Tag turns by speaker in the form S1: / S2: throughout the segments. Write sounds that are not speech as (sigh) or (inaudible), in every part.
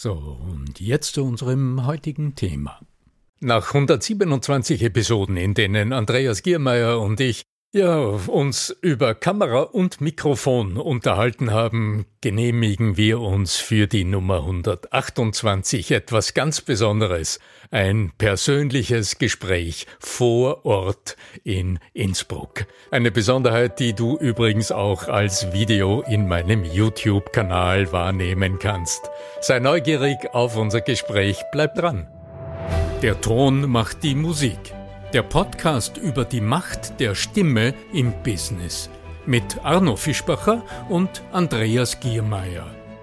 S1: So, und jetzt zu unserem heutigen Thema. Nach 127 Episoden, in denen Andreas Giermeier und ich ja, uns über Kamera und Mikrofon unterhalten haben, genehmigen wir uns für die Nummer 128 etwas ganz Besonderes. Ein persönliches Gespräch vor Ort in Innsbruck. Eine Besonderheit, die du übrigens auch als Video in meinem YouTube-Kanal wahrnehmen kannst. Sei neugierig auf unser Gespräch, bleib dran. Der Ton macht die Musik. Der Podcast über die Macht der Stimme im Business mit Arno Fischbacher und Andreas Giermeier.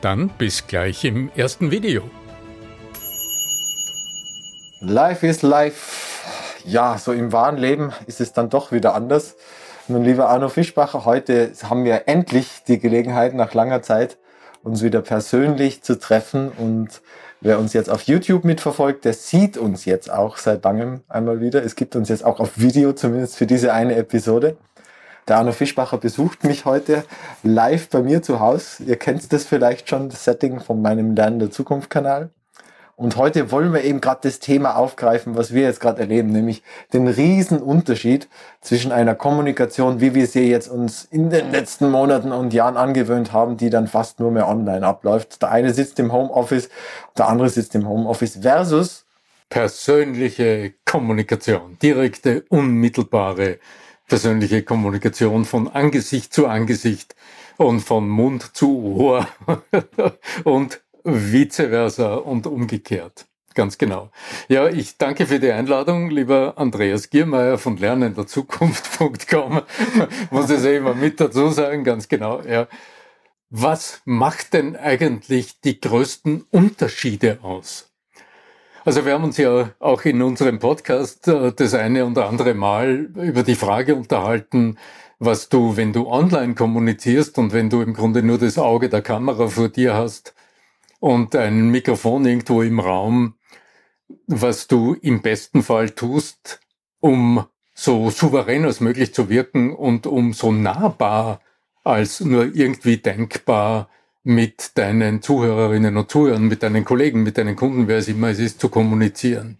S1: Dann bis gleich im ersten Video.
S2: Life is life. Ja, so im wahren Leben ist es dann doch wieder anders. Nun, lieber Arno Fischbacher, heute haben wir endlich die Gelegenheit, nach langer Zeit uns wieder persönlich zu treffen und Wer uns jetzt auf YouTube mitverfolgt, der sieht uns jetzt auch seit langem einmal wieder. Es gibt uns jetzt auch auf Video, zumindest für diese eine Episode. Der Arno Fischbacher besucht mich heute live bei mir zu Hause. Ihr kennt das vielleicht schon, das Setting von meinem Lernen der Zukunft Kanal. Und heute wollen wir eben gerade das Thema aufgreifen, was wir jetzt gerade erleben, nämlich den riesen Unterschied zwischen einer Kommunikation, wie wir sie jetzt uns in den letzten Monaten und Jahren angewöhnt haben, die dann fast nur mehr online abläuft. Der eine sitzt im Homeoffice, der andere sitzt im Homeoffice versus
S1: persönliche Kommunikation, direkte, unmittelbare persönliche Kommunikation von Angesicht zu Angesicht und von Mund zu Ohr (laughs) und vice versa und umgekehrt. Ganz genau. Ja, ich danke für die Einladung, lieber Andreas Giermeier von lernenderzukunft.com. (laughs) Muss ich immer mit dazu sagen, ganz genau. Ja. Was macht denn eigentlich die größten Unterschiede aus? Also wir haben uns ja auch in unserem Podcast äh, das eine und andere Mal über die Frage unterhalten, was du, wenn du online kommunizierst und wenn du im Grunde nur das Auge der Kamera vor dir hast, und ein Mikrofon irgendwo im Raum, was du im besten Fall tust, um so souverän als möglich zu wirken und um so nahbar als nur irgendwie denkbar mit deinen Zuhörerinnen und Zuhörern, mit deinen Kollegen, mit deinen Kunden, wer es immer ist, zu kommunizieren.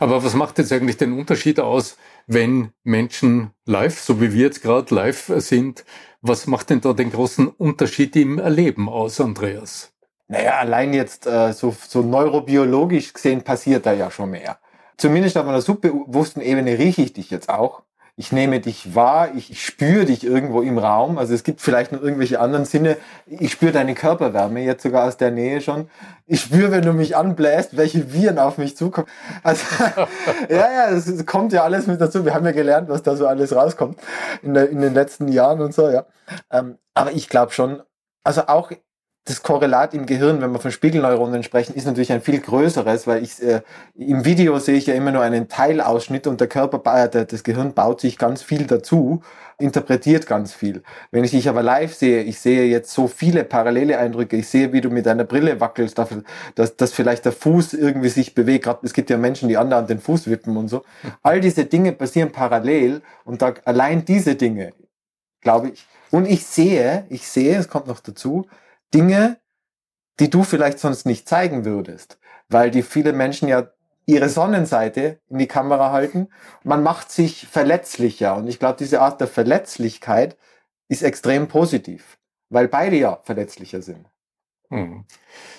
S1: Aber was macht jetzt eigentlich den Unterschied aus, wenn Menschen live, so wie wir jetzt gerade live sind, was macht denn da den großen Unterschied im Erleben aus, Andreas?
S2: Naja, allein jetzt äh, so, so neurobiologisch gesehen passiert da ja schon mehr. Zumindest auf einer subbewussten Ebene rieche ich dich jetzt auch. Ich nehme dich wahr, ich spüre dich irgendwo im Raum. Also es gibt vielleicht noch irgendwelche anderen Sinne. Ich spüre deine Körperwärme jetzt sogar aus der Nähe schon. Ich spüre, wenn du mich anbläst, welche Viren auf mich zukommen. Also (laughs) ja, ja, das kommt ja alles mit dazu. Wir haben ja gelernt, was da so alles rauskommt in, der, in den letzten Jahren und so, ja. Ähm, aber ich glaube schon, also auch das Korrelat im Gehirn, wenn wir von Spiegelneuronen sprechen, ist natürlich ein viel größeres, weil ich äh, im Video sehe ich ja immer nur einen Teilausschnitt und der Körper, äh, das Gehirn baut sich ganz viel dazu, interpretiert ganz viel. Wenn ich dich aber live sehe, ich sehe jetzt so viele parallele Eindrücke, ich sehe, wie du mit deiner Brille wackelst, dass, dass vielleicht der Fuß irgendwie sich bewegt. Gerade es gibt ja Menschen, die anderen den Fuß wippen und so. All diese Dinge passieren parallel und da allein diese Dinge, glaube ich. Und ich sehe, ich sehe, es kommt noch dazu, Dinge, die du vielleicht sonst nicht zeigen würdest, weil die viele Menschen ja ihre Sonnenseite in die Kamera halten. Man macht sich verletzlicher und ich glaube, diese Art der Verletzlichkeit ist extrem positiv, weil beide ja verletzlicher sind.
S1: Hm.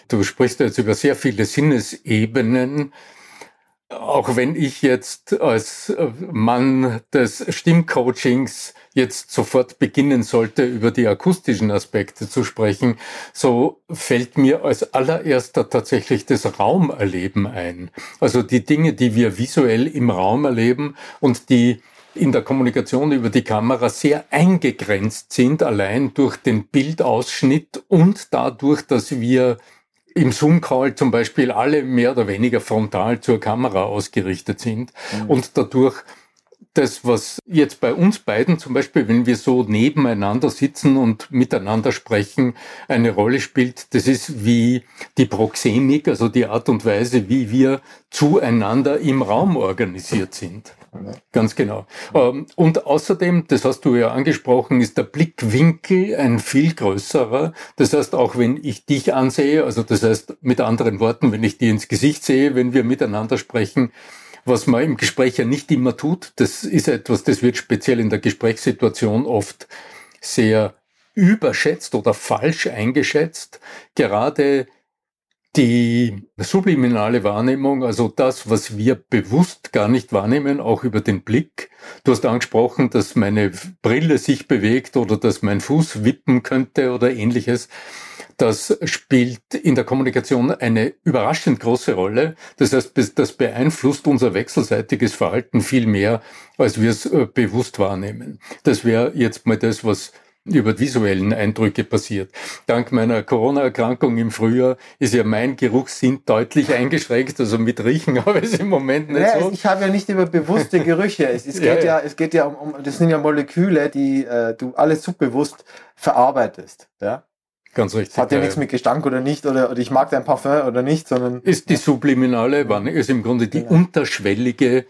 S1: Du sprichst jetzt über sehr viele Sinnesebenen auch wenn ich jetzt als äh, Mann des Stimmcoachings jetzt sofort beginnen sollte, über die akustischen Aspekte zu sprechen, so fällt mir als allererster tatsächlich das Raumerleben ein. Also die Dinge, die wir visuell im Raum erleben und die in der Kommunikation über die Kamera sehr eingegrenzt sind, allein durch den Bildausschnitt und dadurch, dass wir im Zoom-Call zum Beispiel alle mehr oder weniger frontal zur Kamera ausgerichtet sind mhm. und dadurch das, was jetzt bei uns beiden zum Beispiel, wenn wir so nebeneinander sitzen und miteinander sprechen, eine Rolle spielt, das ist wie die Proxemik, also die Art und Weise, wie wir zueinander im Raum organisiert sind. Ganz genau. Ähm, und außerdem, das hast du ja angesprochen, ist der Blickwinkel ein viel größerer. Das heißt, auch wenn ich dich ansehe, also das heißt mit anderen Worten, wenn ich dir ins Gesicht sehe, wenn wir miteinander sprechen, was man im Gespräch ja nicht immer tut, das ist etwas, das wird speziell in der Gesprächssituation oft sehr überschätzt oder falsch eingeschätzt. Gerade die subliminale Wahrnehmung, also das, was wir bewusst gar nicht wahrnehmen, auch über den Blick. Du hast angesprochen, dass meine Brille sich bewegt oder dass mein Fuß wippen könnte oder ähnliches. Das spielt in der Kommunikation eine überraschend große Rolle. Das heißt, das beeinflusst unser wechselseitiges Verhalten viel mehr, als wir es äh, bewusst wahrnehmen. Das wäre jetzt mal das, was über visuellen Eindrücke passiert. Dank meiner Corona-Erkrankung im Frühjahr ist ja mein Geruchssinn deutlich eingeschränkt. Also mit Riechen (laughs) habe ich es im Moment nicht
S2: ja,
S1: so.
S2: Ich habe ja nicht über bewusste Gerüche. Es, es (laughs) geht ja, ja, es geht ja um, um, das sind ja Moleküle, die äh, du alles subbewusst verarbeitest. Ja?
S1: Ganz richtig.
S2: Hat ja, ja nichts mit Gestank oder nicht oder, oder ich mag dein Parfum oder nicht, sondern.
S1: Ist die subliminale Wahrnehmung, ist im Grunde die genau. unterschwellige,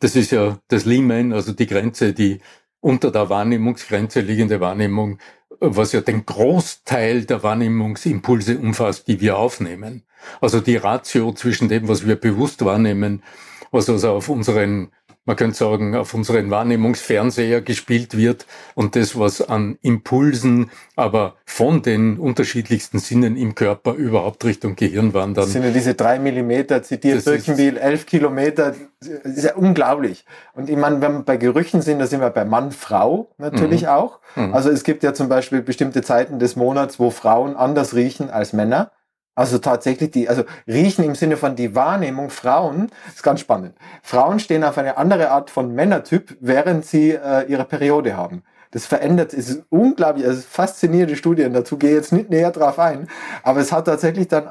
S1: das ist ja das Limen, also die Grenze, die unter der Wahrnehmungsgrenze liegende Wahrnehmung, was ja den Großteil der Wahrnehmungsimpulse umfasst, die wir aufnehmen. Also die Ratio zwischen dem, was wir bewusst wahrnehmen, was also auf unseren man könnte sagen, auf unseren Wahrnehmungsfernseher gespielt wird und das, was an Impulsen, aber von den unterschiedlichsten Sinnen im Körper überhaupt Richtung Gehirn wandern. Das
S2: sind ja diese drei Millimeter, zitiert Birkenbiel, elf Kilometer, das ist ja unglaublich. Und ich meine, wenn wir bei Gerüchen sind, da sind wir bei Mann, Frau natürlich mhm. auch. Mhm. Also es gibt ja zum Beispiel bestimmte Zeiten des Monats, wo Frauen anders riechen als Männer. Also tatsächlich die, also riechen im Sinne von die Wahrnehmung Frauen, ist ganz spannend. Frauen stehen auf eine andere Art von Männertyp, während sie äh, ihre Periode haben. Das verändert, es ist unglaublich, also faszinierende Studien, dazu gehe ich jetzt nicht näher drauf ein, aber es hat tatsächlich dann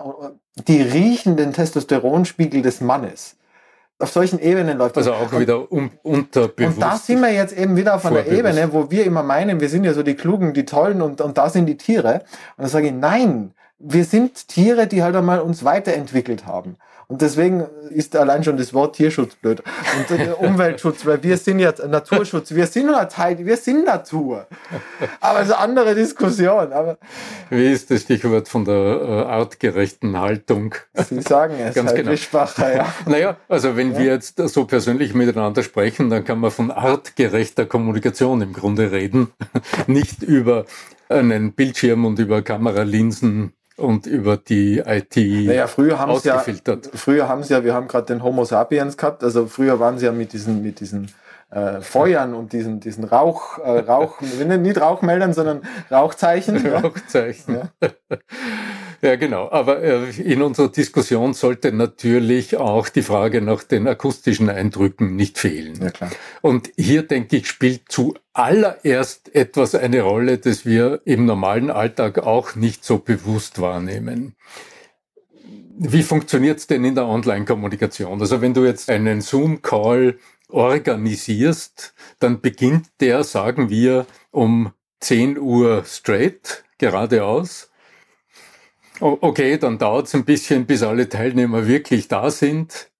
S2: die riechenden Testosteronspiegel des Mannes. Auf solchen Ebenen läuft
S1: das. Also auch wieder um, unterbewusst.
S2: Und da sind wir jetzt eben wieder auf einer Ebene, wo wir immer meinen, wir sind ja so die Klugen, die Tollen und, und da sind die Tiere. Und dann sage ich, nein, wir sind Tiere, die halt einmal uns weiterentwickelt haben. Und deswegen ist allein schon das Wort Tierschutz blöd. Und äh, (laughs) Umweltschutz, weil wir sind ja Naturschutz, wir sind nur Teil, wir sind Natur. Aber es ist eine andere Diskussion. Aber
S1: Wie ist das Stichwort von der äh, artgerechten Haltung?
S2: Sie sagen es,
S1: Ganz halt
S2: genau. (laughs) ja.
S1: Naja, also wenn ja. wir jetzt so persönlich miteinander sprechen, dann kann man von artgerechter Kommunikation im Grunde reden. (laughs) Nicht über einen Bildschirm und über Kameralinsen und über die IT
S2: naja, früher haben ja, früher haben sie ja, wir haben gerade den Homo sapiens gehabt, also früher waren sie ja mit diesen, mit diesen äh, Feuern und diesen, diesen Rauch, äh, Rauch, (laughs) nicht Rauchmeldern, sondern Rauchzeichen.
S1: Rauchzeichen. Ja. (laughs) Ja, genau. Aber äh, in unserer Diskussion sollte natürlich auch die Frage nach den akustischen Eindrücken nicht fehlen. Ja, klar. Und hier, denke ich, spielt zuallererst etwas eine Rolle, das wir im normalen Alltag auch nicht so bewusst wahrnehmen. Wie funktioniert's denn in der Online-Kommunikation? Also wenn du jetzt einen Zoom-Call organisierst, dann beginnt der, sagen wir, um 10 Uhr straight, geradeaus. Okay, dann dauert es ein bisschen, bis alle Teilnehmer wirklich da sind.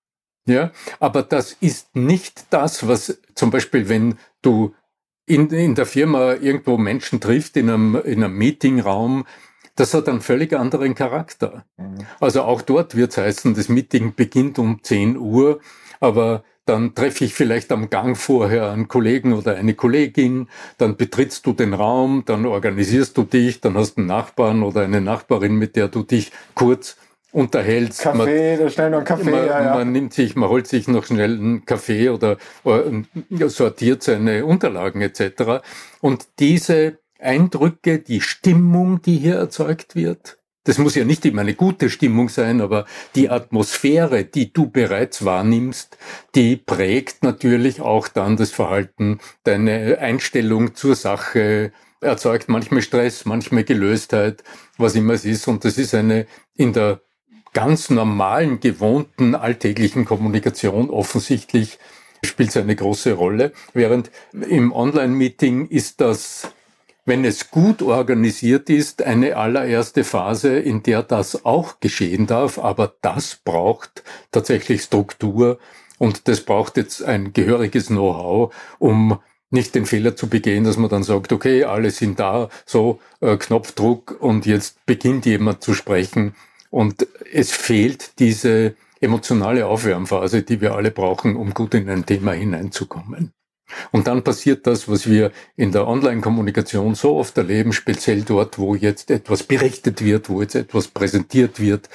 S1: Ja, aber das ist nicht das, was zum Beispiel, wenn du in, in der Firma irgendwo Menschen trifft, in einem, in einem Meetingraum, das hat einen völlig anderen Charakter. Mhm. Also auch dort wird es heißen, das Meeting beginnt um 10 Uhr, aber dann treffe ich vielleicht am Gang vorher einen Kollegen oder eine Kollegin, dann betrittst du den Raum, dann organisierst du dich, dann hast du einen Nachbarn oder eine Nachbarin, mit der du dich kurz unterhältst.
S2: Kaffee, man, schnell noch einen Kaffee.
S1: Man, ja, ja. man nimmt sich, man holt sich noch schnell einen Kaffee oder, oder sortiert seine Unterlagen etc. Und diese Eindrücke, die Stimmung, die hier erzeugt wird, das muss ja nicht immer eine gute Stimmung sein, aber die Atmosphäre, die du bereits wahrnimmst, die prägt natürlich auch dann das Verhalten, deine Einstellung zur Sache, erzeugt manchmal Stress, manchmal Gelöstheit, was immer es ist. Und das ist eine in der ganz normalen, gewohnten, alltäglichen Kommunikation offensichtlich spielt es eine große Rolle. Während im Online-Meeting ist das wenn es gut organisiert ist, eine allererste Phase, in der das auch geschehen darf. Aber das braucht tatsächlich Struktur und das braucht jetzt ein gehöriges Know-how, um nicht den Fehler zu begehen, dass man dann sagt, okay, alle sind da, so äh, Knopfdruck und jetzt beginnt jemand zu sprechen und es fehlt diese emotionale Aufwärmphase, die wir alle brauchen, um gut in ein Thema hineinzukommen. Und dann passiert das, was wir in der Online-Kommunikation so oft erleben, speziell dort, wo jetzt etwas berichtet wird, wo jetzt etwas präsentiert wird,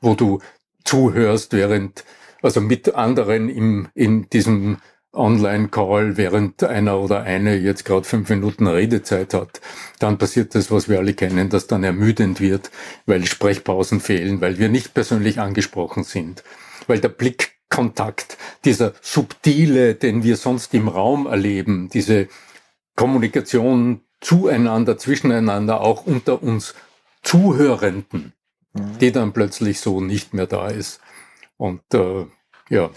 S1: wo du zuhörst, während, also mit anderen im, in diesem Online-Call, während einer oder eine jetzt gerade fünf Minuten Redezeit hat, dann passiert das, was wir alle kennen, dass dann ermüdend wird, weil Sprechpausen fehlen, weil wir nicht persönlich angesprochen sind, weil der Blick Kontakt, dieser subtile, den wir sonst im Raum erleben, diese Kommunikation zueinander, zwischeneinander, auch unter uns Zuhörenden, mhm. die dann plötzlich so nicht mehr da ist. Und äh, ja,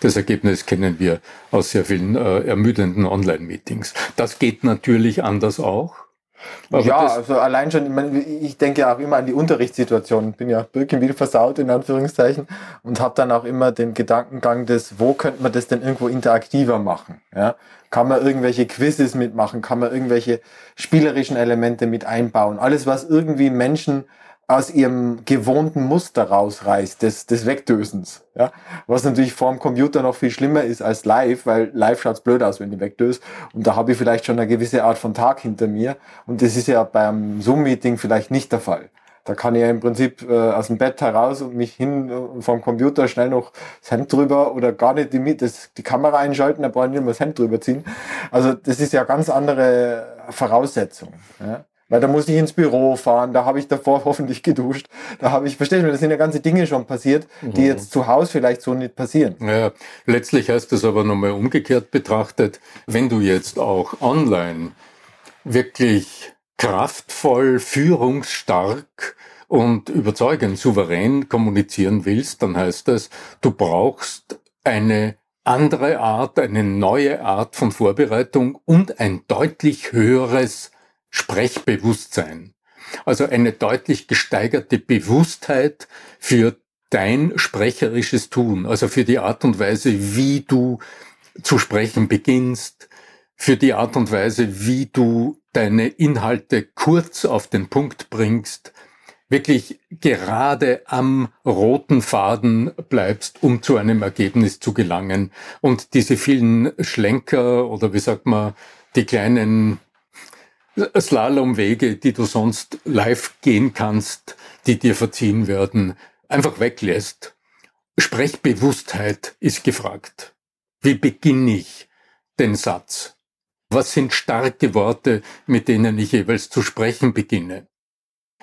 S1: das Ergebnis kennen wir aus sehr vielen äh, ermüdenden Online-Meetings. Das geht natürlich anders auch.
S2: Aber ja, also allein schon, ich denke ja auch immer an die Unterrichtssituation. Bin ja Birkenwil versaut, in Anführungszeichen, und habe dann auch immer den Gedankengang des, wo könnte man das denn irgendwo interaktiver machen? Ja? Kann man irgendwelche Quizzes mitmachen? Kann man irgendwelche spielerischen Elemente mit einbauen? Alles, was irgendwie Menschen aus ihrem gewohnten Muster rausreißt, des, des Wegdösens. Ja? Was natürlich vor dem Computer noch viel schlimmer ist als live, weil live schaut's blöd aus, wenn du wegdöst. Und da habe ich vielleicht schon eine gewisse Art von Tag hinter mir. Und das ist ja beim Zoom-Meeting vielleicht nicht der Fall. Da kann ich ja im Prinzip äh, aus dem Bett heraus und mich hin äh, vom Computer schnell noch das Hemd drüber oder gar nicht die, das, die Kamera einschalten, da brauche ich nicht mehr das Hemd drüber ziehen. Also das ist ja ganz andere Voraussetzung. Ja? Weil da muss ich ins Büro fahren, da habe ich davor (laughs) hoffentlich geduscht. Da habe ich, verstehst du, da sind ja ganze Dinge schon passiert, die mhm. jetzt zu Hause vielleicht so nicht passieren.
S1: Ja, letztlich heißt das aber nochmal umgekehrt betrachtet, wenn du jetzt auch online wirklich kraftvoll, führungsstark und überzeugend, souverän kommunizieren willst, dann heißt das, du brauchst eine andere Art, eine neue Art von Vorbereitung und ein deutlich höheres Sprechbewusstsein. Also eine deutlich gesteigerte Bewusstheit für dein sprecherisches Tun, also für die Art und Weise, wie du zu sprechen beginnst, für die Art und Weise, wie du deine Inhalte kurz auf den Punkt bringst, wirklich gerade am roten Faden bleibst, um zu einem Ergebnis zu gelangen. Und diese vielen Schlenker oder wie sagt man, die kleinen Slalomwege, die du sonst live gehen kannst, die dir verziehen werden, einfach weglässt. Sprechbewusstheit ist gefragt. Wie beginne ich den Satz? Was sind starke Worte, mit denen ich jeweils zu sprechen beginne?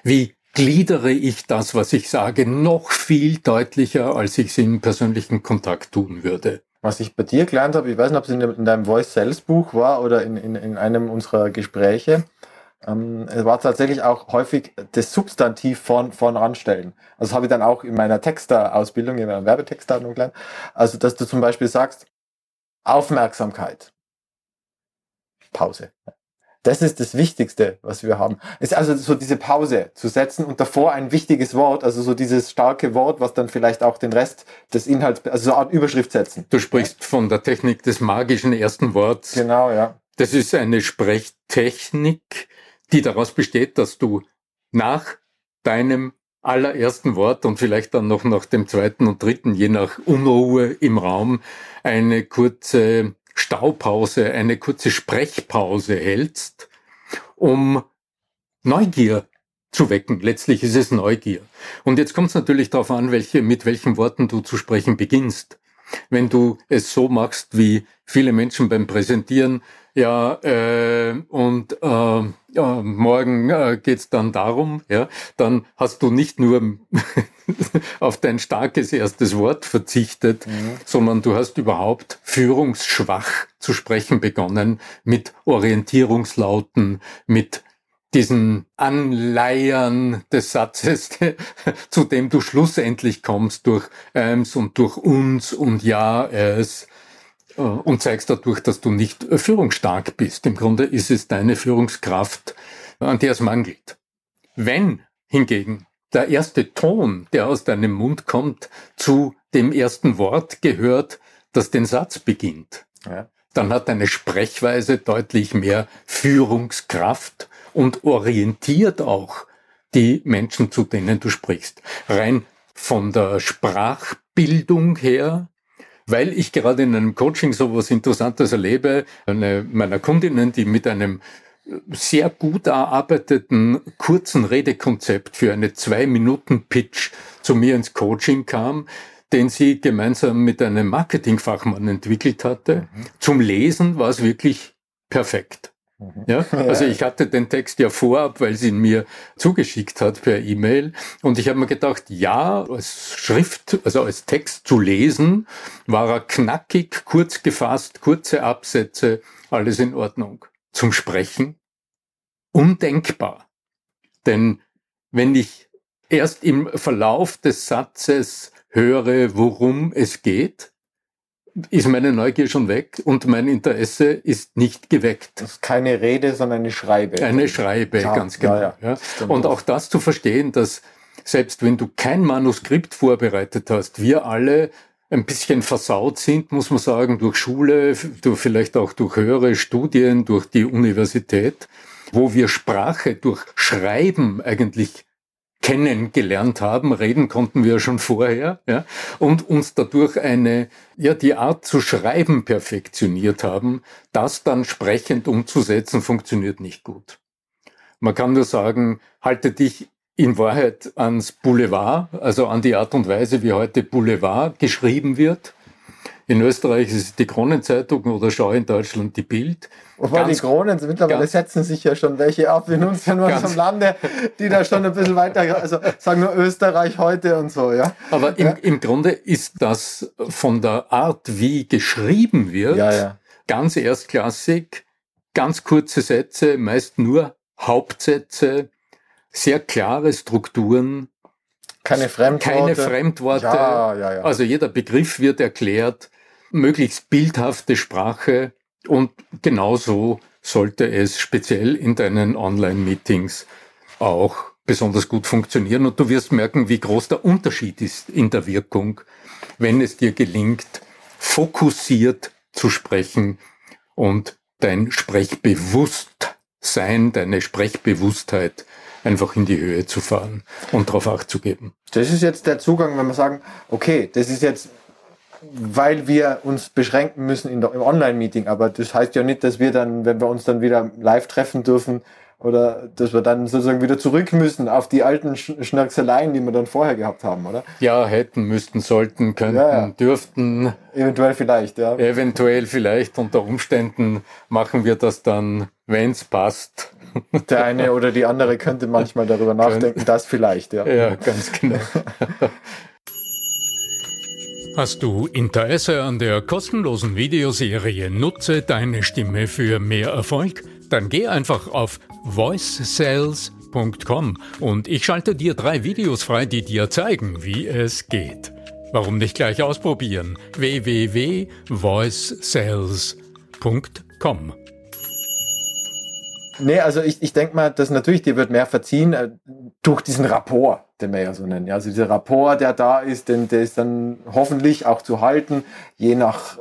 S1: Wie gliedere ich das, was ich sage, noch viel deutlicher, als ich es im persönlichen Kontakt tun würde.
S2: Was ich bei dir gelernt habe, ich weiß nicht, ob es in, deinem Voice Sales Buch war oder in, in, in einem unserer Gespräche, ähm, es war tatsächlich auch häufig das Substantiv vorn, vorn ranstellen. Also das habe ich dann auch in meiner Texter-Ausbildung, in meiner Werbetexter gelernt. Also, dass du zum Beispiel sagst, Aufmerksamkeit. Pause. Das ist das Wichtigste, was wir haben. Es ist also so diese Pause zu setzen und davor ein wichtiges Wort, also so dieses starke Wort, was dann vielleicht auch den Rest des Inhalts, also so eine Art Überschrift setzen.
S1: Du sprichst von der Technik des magischen ersten Worts.
S2: Genau, ja.
S1: Das ist eine Sprechtechnik, die daraus besteht, dass du nach deinem allerersten Wort und vielleicht dann noch nach dem zweiten und dritten, je nach Unruhe im Raum, eine kurze Staupause, eine kurze Sprechpause hältst, um Neugier zu wecken. Letztlich ist es Neugier. Und jetzt kommt es natürlich darauf an, welche, mit welchen Worten du zu sprechen beginnst. Wenn du es so machst, wie viele Menschen beim Präsentieren, ja, äh, und äh, ja, morgen äh, geht's dann darum, ja, dann hast du nicht nur (laughs) auf dein starkes erstes Wort verzichtet, mhm. sondern du hast überhaupt führungsschwach zu sprechen begonnen mit Orientierungslauten, mit diesen Anleiern des Satzes, (laughs) zu dem du schlussendlich kommst durch eins und durch uns und ja, es und zeigst dadurch, dass du nicht äh, führungsstark bist. Im Grunde ist es deine Führungskraft, an der es mangelt. Wenn hingegen der erste Ton, der aus deinem Mund kommt, zu dem ersten Wort gehört, das den Satz beginnt, ja. dann hat deine Sprechweise deutlich mehr Führungskraft und orientiert auch die Menschen, zu denen du sprichst. Rein von der Sprachbildung her weil ich gerade in einem Coaching so was Interessantes erlebe. Eine meiner Kundinnen, die mit einem sehr gut erarbeiteten kurzen Redekonzept für eine Zwei-Minuten-Pitch zu mir ins Coaching kam, den sie gemeinsam mit einem Marketingfachmann entwickelt hatte. Mhm. Zum Lesen war es wirklich perfekt. Mhm. Ja, also ich hatte den Text ja vorab, weil sie ihn mir zugeschickt hat per E-Mail. Und ich habe mir gedacht, ja, als Schrift, also als Text zu lesen, war er knackig, kurz gefasst, kurze Absätze, alles in Ordnung. Zum Sprechen undenkbar. Denn wenn ich erst im Verlauf des Satzes höre, worum es geht, ist meine Neugier schon weg und mein Interesse ist nicht geweckt.
S2: Das ist keine Rede, sondern eine Schreibe.
S1: Eine Schreibe, ja, ganz genau. Ja, ja. Und auch das zu verstehen, dass selbst wenn du kein Manuskript vorbereitet hast, wir alle ein bisschen versaut sind, muss man sagen, durch Schule, durch vielleicht auch durch höhere Studien, durch die Universität, wo wir Sprache durch Schreiben eigentlich kennengelernt haben. Reden konnten wir schon vorher, ja, und uns dadurch eine, ja, die Art zu schreiben perfektioniert haben. Das dann sprechend umzusetzen, funktioniert nicht gut. Man kann nur sagen, halte dich in Wahrheit ans Boulevard, also an die Art und Weise, wie heute Boulevard geschrieben wird. In Österreich ist es die Kronenzeitung oder Schau in Deutschland die Bild.
S2: Wobei die Kronen, mittlerweile setzen sich ja schon welche ab in unserem, unserem Lande, die da schon ein bisschen weiter, also sagen wir Österreich heute und so, ja.
S1: Aber im,
S2: ja.
S1: im Grunde ist das von der Art, wie geschrieben wird, ja, ja. ganz erstklassig, ganz kurze Sätze, meist nur Hauptsätze, sehr klare Strukturen.
S2: Keine Fremdworte.
S1: Keine Fremdworte.
S2: Ja, ja, ja.
S1: Also jeder Begriff wird erklärt möglichst bildhafte Sprache und genauso sollte es speziell in deinen Online-Meetings auch besonders gut funktionieren. Und du wirst merken, wie groß der Unterschied ist in der Wirkung, wenn es dir gelingt, fokussiert zu sprechen und dein Sprechbewusstsein, deine Sprechbewusstheit einfach in die Höhe zu fahren und darauf Acht zu geben.
S2: Das ist jetzt der Zugang, wenn wir sagen, okay, das ist jetzt weil wir uns beschränken müssen in der, im Online-Meeting. Aber das heißt ja nicht, dass wir dann, wenn wir uns dann wieder live treffen dürfen, oder dass wir dann sozusagen wieder zurück müssen auf die alten Schnörkseleien, die wir dann vorher gehabt haben, oder?
S1: Ja, hätten, müssten, sollten, könnten, ja, ja. dürften.
S2: Eventuell vielleicht, ja.
S1: Eventuell vielleicht. Unter Umständen machen wir das dann, wenn es passt, (laughs)
S2: Der eine oder die andere könnte manchmal darüber nachdenken, das vielleicht, ja.
S1: Ja, ganz genau. (laughs) Hast du Interesse an der kostenlosen Videoserie Nutze deine Stimme für mehr Erfolg? Dann geh einfach auf voicesales.com und ich schalte dir drei Videos frei, die dir zeigen, wie es geht. Warum nicht gleich ausprobieren? www.voicesales.com
S2: Nee, also ich, ich denke mal, dass natürlich dir wird mehr verziehen äh, durch diesen Rapport, den wir ja so nennen. Also dieser Rapport, der da ist, den, der ist dann hoffentlich auch zu halten, je nach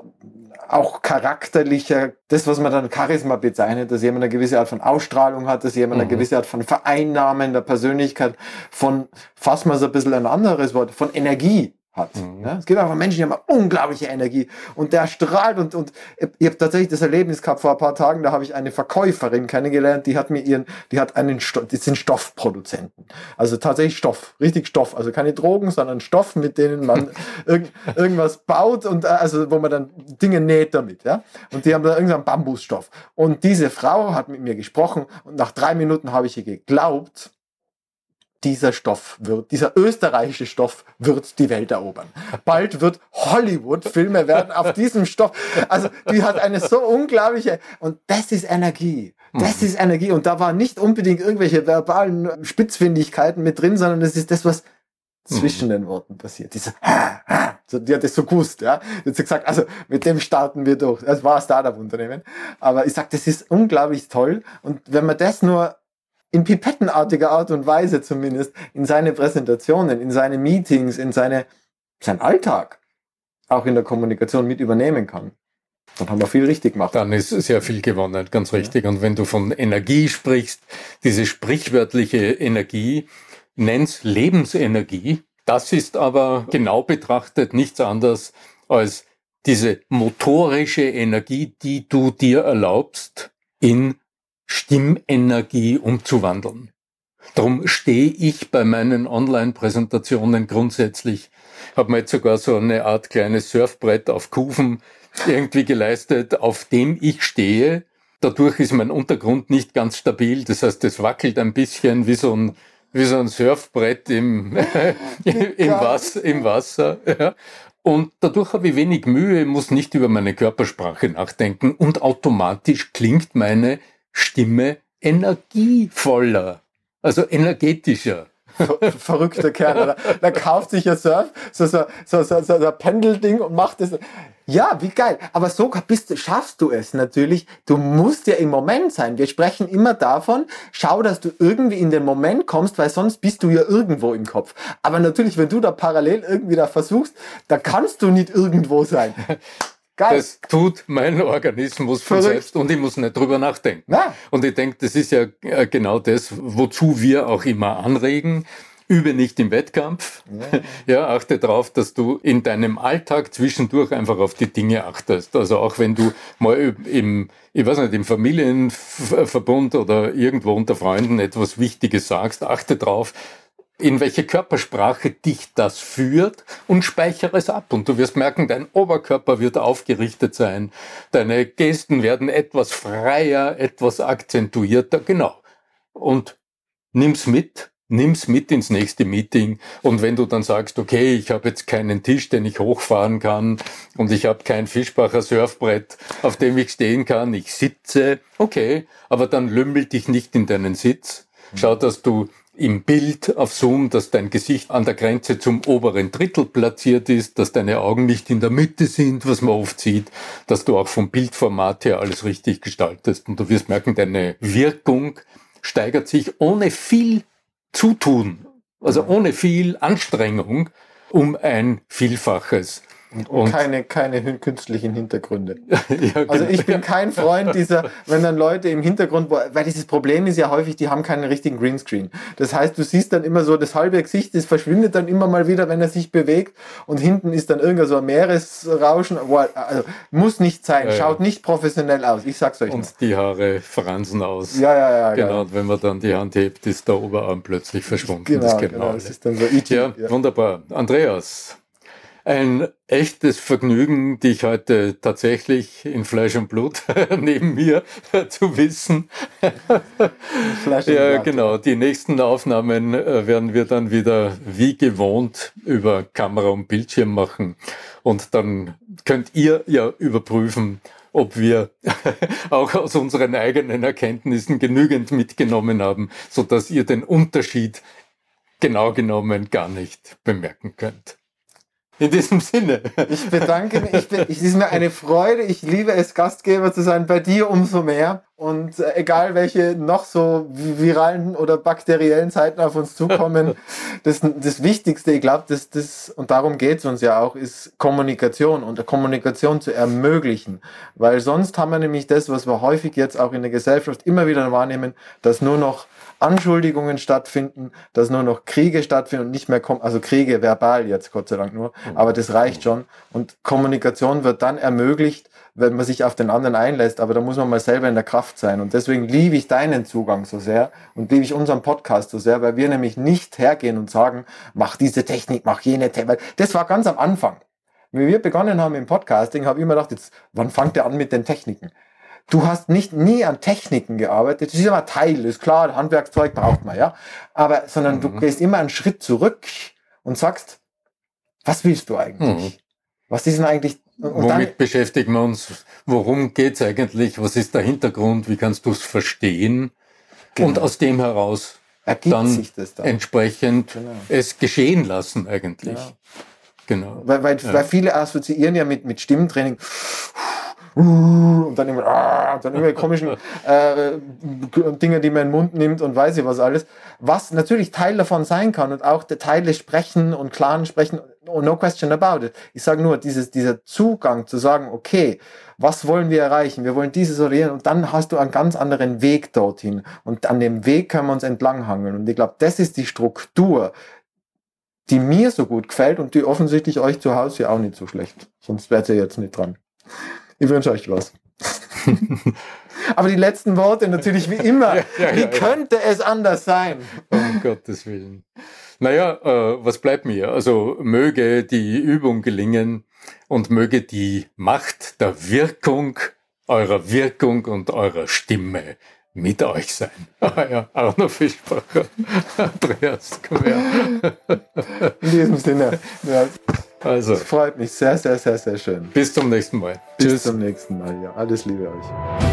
S2: auch charakterlicher, das, was man dann Charisma bezeichnet, dass jemand eine gewisse Art von Ausstrahlung hat, dass jemand eine mhm. gewisse Art von Vereinnahmen der Persönlichkeit, von, fassen wir es ein bisschen ein anderes Wort, von Energie hat. Mhm. Ja, es gibt einfach Menschen, die haben unglaubliche Energie und der strahlt und, und ich habe tatsächlich das Erlebnis gehabt vor ein paar Tagen, da habe ich eine Verkäuferin kennengelernt, die hat mir ihren, die hat einen, Stoff, die sind Stoffproduzenten. Also tatsächlich Stoff, richtig Stoff, also keine Drogen, sondern Stoff, mit denen man (laughs) irg irgendwas baut und äh, also wo man dann Dinge näht damit, ja. Und die haben da irgendeinen Bambusstoff. Und diese Frau hat mit mir gesprochen und nach drei Minuten habe ich ihr geglaubt, dieser Stoff wird, dieser österreichische Stoff wird die Welt erobern. Bald wird Hollywood Filme werden auf diesem Stoff. Also die hat eine so unglaubliche, und das ist Energie. Das mhm. ist Energie. Und da waren nicht unbedingt irgendwelche verbalen Spitzfindigkeiten mit drin, sondern es ist das, was zwischen mhm. den Worten passiert. Diese, so, die hat das so gewusst, ja. Die hat gesagt, also mit dem starten wir durch. Das war ein Startup-Unternehmen. Aber ich sag, das ist unglaublich toll. Und wenn man das nur in pipettenartiger Art und Weise zumindest in seine Präsentationen, in seine Meetings, in seine, sein Alltag auch in der Kommunikation mit übernehmen kann. Dann haben wir viel richtig gemacht.
S1: Dann ist sehr viel gewonnen, ganz richtig. Ja. Und wenn du von Energie sprichst, diese sprichwörtliche Energie, nenn's Lebensenergie. Das ist aber genau betrachtet nichts anderes als diese motorische Energie, die du dir erlaubst, in Stimmenergie umzuwandeln. Darum stehe ich bei meinen Online-Präsentationen grundsätzlich, habe mir jetzt sogar so eine Art kleines Surfbrett auf Kufen irgendwie geleistet, auf dem ich stehe. Dadurch ist mein Untergrund nicht ganz stabil, das heißt, es wackelt ein bisschen wie so ein, wie so ein Surfbrett im, (laughs) im, Wasser, im Wasser. Ja. Und dadurch habe ich wenig Mühe, muss nicht über meine Körpersprache nachdenken und automatisch klingt meine Stimme energievoller, also energetischer.
S2: Verrückter Kerl, oder? Da kauft sich ja Surf, so, so, so, so, so ein Pendelding und macht das. Ja, wie geil. Aber so bist, schaffst du es natürlich. Du musst ja im Moment sein. Wir sprechen immer davon, schau, dass du irgendwie in den Moment kommst, weil sonst bist du ja irgendwo im Kopf. Aber natürlich, wenn du da parallel irgendwie da versuchst, da kannst du nicht irgendwo sein. (laughs)
S1: Geil. Das tut mein Organismus von Verrückt. selbst und ich muss nicht drüber nachdenken. Na. Und ich denke, das ist ja äh, genau das, wozu wir auch immer anregen. Übe nicht im Wettkampf. Ja. (laughs) ja, achte darauf, dass du in deinem Alltag zwischendurch einfach auf die Dinge achtest. Also auch wenn du mal im, ich weiß nicht, im Familienverbund oder irgendwo unter Freunden etwas Wichtiges sagst, achte darauf, in welche Körpersprache dich das führt und speichere es ab. Und du wirst merken, dein Oberkörper wird aufgerichtet sein, deine Gesten werden etwas freier, etwas akzentuierter, genau. Und nimm's mit, nimm's mit ins nächste Meeting. Und wenn du dann sagst, okay, ich habe jetzt keinen Tisch, den ich hochfahren kann und ich habe kein Fischbacher Surfbrett, auf dem ich stehen kann, ich sitze, okay, aber dann lümmel dich nicht in deinen Sitz. Schau, dass du im Bild auf Zoom, dass dein Gesicht an der Grenze zum oberen Drittel platziert ist, dass deine Augen nicht in der Mitte sind, was man oft sieht, dass du auch vom Bildformat her alles richtig gestaltest und du wirst merken, deine Wirkung steigert sich ohne viel Zutun, also ohne viel Anstrengung um ein Vielfaches.
S2: Und, und keine, keine künstlichen Hintergründe. (laughs) ja, genau. Also ich bin kein Freund dieser, wenn dann Leute im Hintergrund, weil dieses Problem ist ja häufig, die haben keinen richtigen Greenscreen. Das heißt, du siehst dann immer so das halbe Gesicht, das verschwindet dann immer mal wieder, wenn er sich bewegt und hinten ist dann irgendein so ein Meeresrauschen. Also, muss nicht sein, ja, schaut ja. nicht professionell aus, ich sag's euch.
S1: Und noch. die Haare fransen aus.
S2: Ja, ja, ja.
S1: Genau, und wenn man dann die Hand hebt, ist der Oberarm plötzlich verschwunden.
S2: Genau, das, genau, genau. das ist dann so
S1: ja, ja, wunderbar. Andreas, ein echtes Vergnügen, dich heute tatsächlich in Fleisch und Blut (laughs) neben mir (laughs) zu wissen. Fleisch und ja, Blut. genau. Die nächsten Aufnahmen äh, werden wir dann wieder wie gewohnt über Kamera und Bildschirm machen. Und dann könnt ihr ja überprüfen, ob wir (laughs) auch aus unseren eigenen Erkenntnissen genügend mitgenommen haben, so dass ihr den Unterschied genau genommen gar nicht bemerken könnt. In diesem Sinne.
S2: Ich bedanke mich. Ich bin, es ist mir eine Freude. Ich liebe es, Gastgeber zu sein. Bei dir umso mehr. Und äh, egal welche noch so viralen oder bakteriellen Zeiten auf uns zukommen, (laughs) das, das Wichtigste, ich glaube, das, das, und darum geht es uns ja auch, ist Kommunikation und Kommunikation zu ermöglichen. Weil sonst haben wir nämlich das, was wir häufig jetzt auch in der Gesellschaft immer wieder wahrnehmen, dass nur noch Anschuldigungen stattfinden, dass nur noch Kriege stattfinden und nicht mehr kommen, also Kriege verbal jetzt Gott sei Dank nur, mhm. aber das reicht schon. Und Kommunikation wird dann ermöglicht, wenn man sich auf den anderen einlässt, aber da muss man mal selber in der Kraft sein. Und deswegen liebe ich deinen Zugang so sehr und liebe ich unseren Podcast so sehr, weil wir nämlich nicht hergehen und sagen, mach diese Technik, mach jene Technik. Das war ganz am Anfang. Wie wir begonnen haben im Podcasting, habe ich immer gedacht, jetzt, wann fangt ihr an mit den Techniken? Du hast nicht nie an Techniken gearbeitet. Das ist immer Teil, ist klar, Handwerkszeug braucht man, ja. Aber, sondern mhm. du gehst immer einen Schritt zurück und sagst, was willst du eigentlich? Mhm. Was ist denn eigentlich?
S1: Und Womit dann, beschäftigen wir uns? Worum geht's eigentlich? Was ist der Hintergrund? Wie kannst du es verstehen? Genau. Und aus dem heraus Ergibt dann, sich das dann entsprechend genau. es geschehen lassen eigentlich.
S2: Genau. genau. Weil, weil, ja. weil viele assoziieren ja mit, mit Stimmtraining und dann immer, ah, dann immer komischen äh, Dinge, die man in den Mund nimmt und weiß ich was alles. Was natürlich Teil davon sein kann und auch der Teile sprechen und klaren sprechen, no question about it. Ich sage nur, dieses, dieser Zugang zu sagen, okay, was wollen wir erreichen? Wir wollen dieses orientieren und dann hast du einen ganz anderen Weg dorthin. Und an dem Weg können wir uns entlanghangeln. Und ich glaube, das ist die Struktur, die mir so gut gefällt und die offensichtlich euch zu Hause ja auch nicht so schlecht. Sonst wärt ihr jetzt nicht dran. Ich wünsche euch was. (laughs) Aber die letzten Worte natürlich wie immer. (laughs) ja, ja, wie ja, könnte es anders sein?
S1: Um Gottes Willen. Naja, äh, was bleibt mir? Also möge die Übung gelingen und möge die Macht der Wirkung eurer Wirkung und eurer Stimme mit euch sein. (laughs) Ah ja, Arno Fischbacher, Andreas Quer.
S2: In diesem Sinne. Also. Das freut mich sehr, sehr, sehr, sehr schön.
S1: Bis zum nächsten Mal.
S2: Bis Tschüss. zum nächsten Mal. Ja, alles Liebe euch.